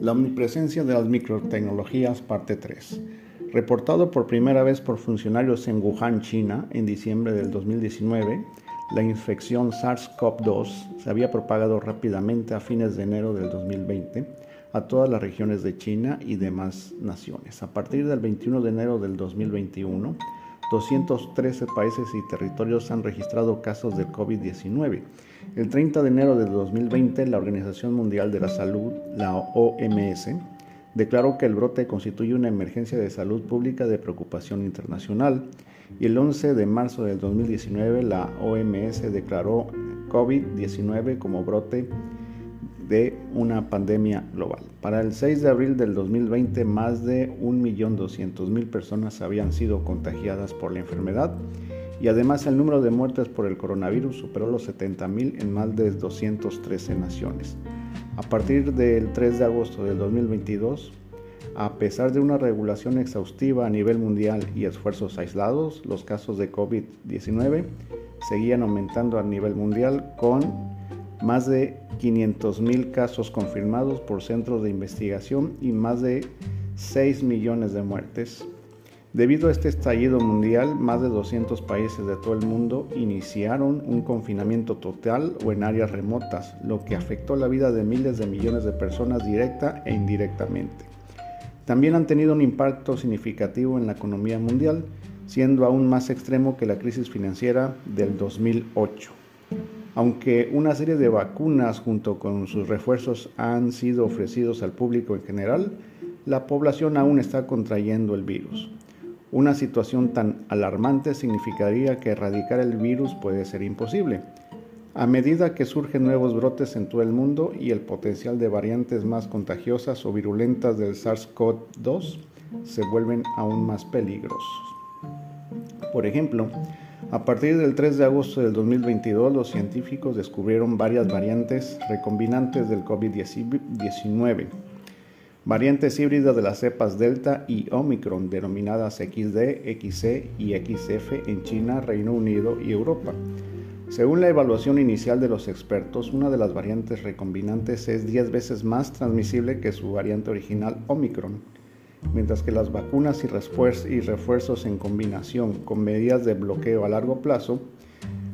La omnipresencia de las microtecnologías, parte 3. Reportado por primera vez por funcionarios en Wuhan, China, en diciembre del 2019, la infección SARS-CoV-2 se había propagado rápidamente a fines de enero del 2020 a todas las regiones de China y demás naciones. A partir del 21 de enero del 2021, 213 países y territorios han registrado casos de COVID-19. El 30 de enero de 2020, la Organización Mundial de la Salud, la OMS, declaró que el brote constituye una emergencia de salud pública de preocupación internacional y el 11 de marzo del 2019 la OMS declaró COVID-19 como brote de una pandemia global. Para el 6 de abril del 2020, más de 1.200.000 personas habían sido contagiadas por la enfermedad y además el número de muertes por el coronavirus superó los 70.000 en más de 213 naciones. A partir del 3 de agosto del 2022, a pesar de una regulación exhaustiva a nivel mundial y esfuerzos aislados, los casos de COVID-19 seguían aumentando a nivel mundial con más de 500.000 casos confirmados por centros de investigación y más de 6 millones de muertes. Debido a este estallido mundial, más de 200 países de todo el mundo iniciaron un confinamiento total o en áreas remotas, lo que afectó la vida de miles de millones de personas directa e indirectamente. También han tenido un impacto significativo en la economía mundial, siendo aún más extremo que la crisis financiera del 2008. Aunque una serie de vacunas junto con sus refuerzos han sido ofrecidos al público en general, la población aún está contrayendo el virus. Una situación tan alarmante significaría que erradicar el virus puede ser imposible. A medida que surgen nuevos brotes en todo el mundo y el potencial de variantes más contagiosas o virulentas del SARS-CoV-2 se vuelven aún más peligrosos. Por ejemplo, a partir del 3 de agosto del 2022, los científicos descubrieron varias variantes recombinantes del COVID-19, variantes híbridas de las cepas Delta y Omicron, denominadas XD, XC y XF en China, Reino Unido y Europa. Según la evaluación inicial de los expertos, una de las variantes recombinantes es 10 veces más transmisible que su variante original Omicron mientras que las vacunas y refuerzos en combinación con medidas de bloqueo a largo plazo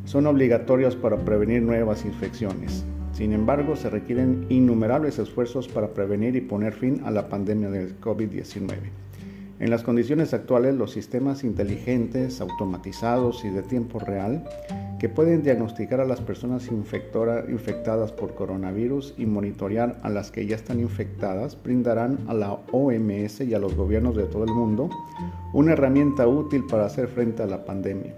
son obligatorios para prevenir nuevas infecciones. Sin embargo, se requieren innumerables esfuerzos para prevenir y poner fin a la pandemia del COVID-19. En las condiciones actuales, los sistemas inteligentes, automatizados y de tiempo real que pueden diagnosticar a las personas infectadas por coronavirus y monitorear a las que ya están infectadas brindarán a la OMS y a los gobiernos de todo el mundo una herramienta útil para hacer frente a la pandemia.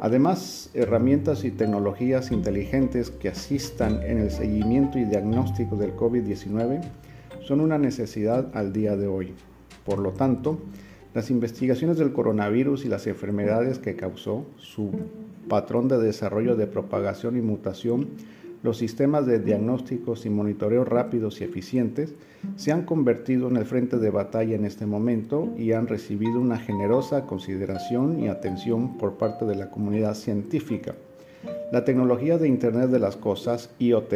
Además, herramientas y tecnologías inteligentes que asistan en el seguimiento y diagnóstico del COVID-19 son una necesidad al día de hoy. Por lo tanto, las investigaciones del coronavirus y las enfermedades que causó, su patrón de desarrollo de propagación y mutación, los sistemas de diagnósticos y monitoreo rápidos y eficientes se han convertido en el frente de batalla en este momento y han recibido una generosa consideración y atención por parte de la comunidad científica. La tecnología de Internet de las Cosas, IoT,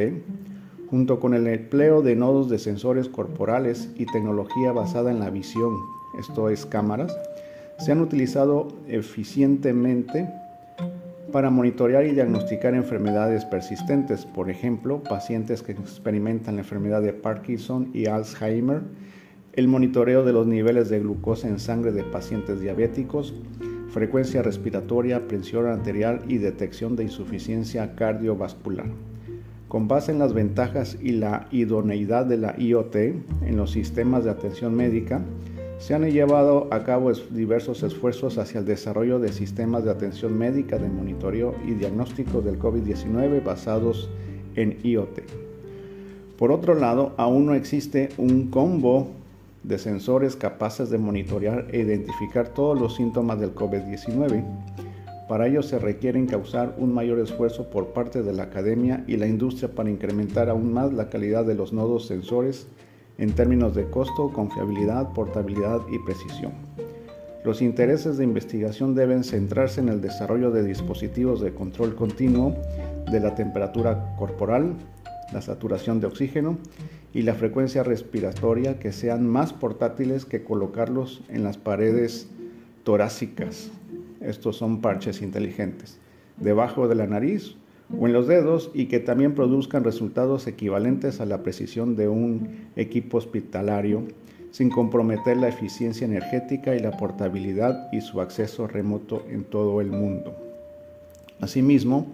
junto con el empleo de nodos de sensores corporales y tecnología basada en la visión, esto es cámaras, se han utilizado eficientemente para monitorear y diagnosticar enfermedades persistentes, por ejemplo, pacientes que experimentan la enfermedad de Parkinson y Alzheimer, el monitoreo de los niveles de glucosa en sangre de pacientes diabéticos, frecuencia respiratoria, presión arterial y detección de insuficiencia cardiovascular. Con base en las ventajas y la idoneidad de la IoT en los sistemas de atención médica, se han llevado a cabo diversos esfuerzos hacia el desarrollo de sistemas de atención médica de monitoreo y diagnóstico del COVID-19 basados en IoT. Por otro lado, aún no existe un combo de sensores capaces de monitorear e identificar todos los síntomas del COVID-19. Para ello se requiere causar un mayor esfuerzo por parte de la academia y la industria para incrementar aún más la calidad de los nodos sensores en términos de costo, confiabilidad, portabilidad y precisión. Los intereses de investigación deben centrarse en el desarrollo de dispositivos de control continuo de la temperatura corporal, la saturación de oxígeno y la frecuencia respiratoria que sean más portátiles que colocarlos en las paredes torácicas. Estos son parches inteligentes, debajo de la nariz o en los dedos y que también produzcan resultados equivalentes a la precisión de un equipo hospitalario sin comprometer la eficiencia energética y la portabilidad y su acceso remoto en todo el mundo. Asimismo,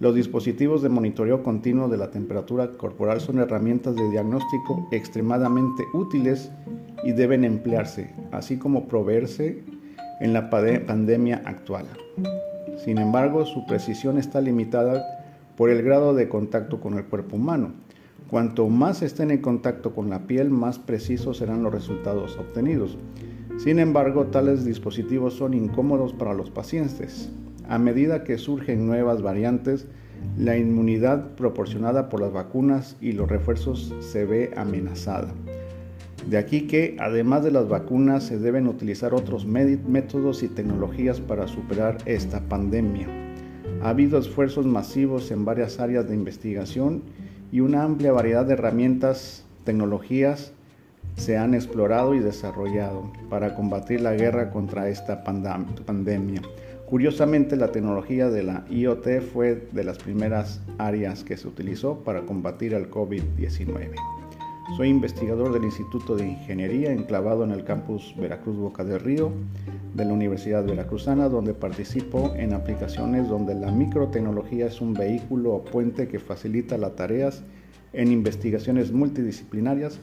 los dispositivos de monitoreo continuo de la temperatura corporal son herramientas de diagnóstico extremadamente útiles y deben emplearse, así como proveerse en la pandemia actual. Sin embargo, su precisión está limitada por el grado de contacto con el cuerpo humano. Cuanto más estén en contacto con la piel, más precisos serán los resultados obtenidos. Sin embargo, tales dispositivos son incómodos para los pacientes. A medida que surgen nuevas variantes, la inmunidad proporcionada por las vacunas y los refuerzos se ve amenazada. De aquí que, además de las vacunas, se deben utilizar otros métodos y tecnologías para superar esta pandemia. Ha habido esfuerzos masivos en varias áreas de investigación y una amplia variedad de herramientas, tecnologías se han explorado y desarrollado para combatir la guerra contra esta pandemia. Curiosamente, la tecnología de la IoT fue de las primeras áreas que se utilizó para combatir el COVID-19. Soy investigador del Instituto de Ingeniería enclavado en el campus Veracruz Boca del Río de la Universidad Veracruzana, donde participo en aplicaciones donde la microtecnología es un vehículo o puente que facilita las tareas en investigaciones multidisciplinarias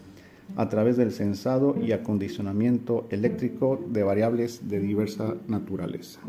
a través del sensado y acondicionamiento eléctrico de variables de diversa naturaleza.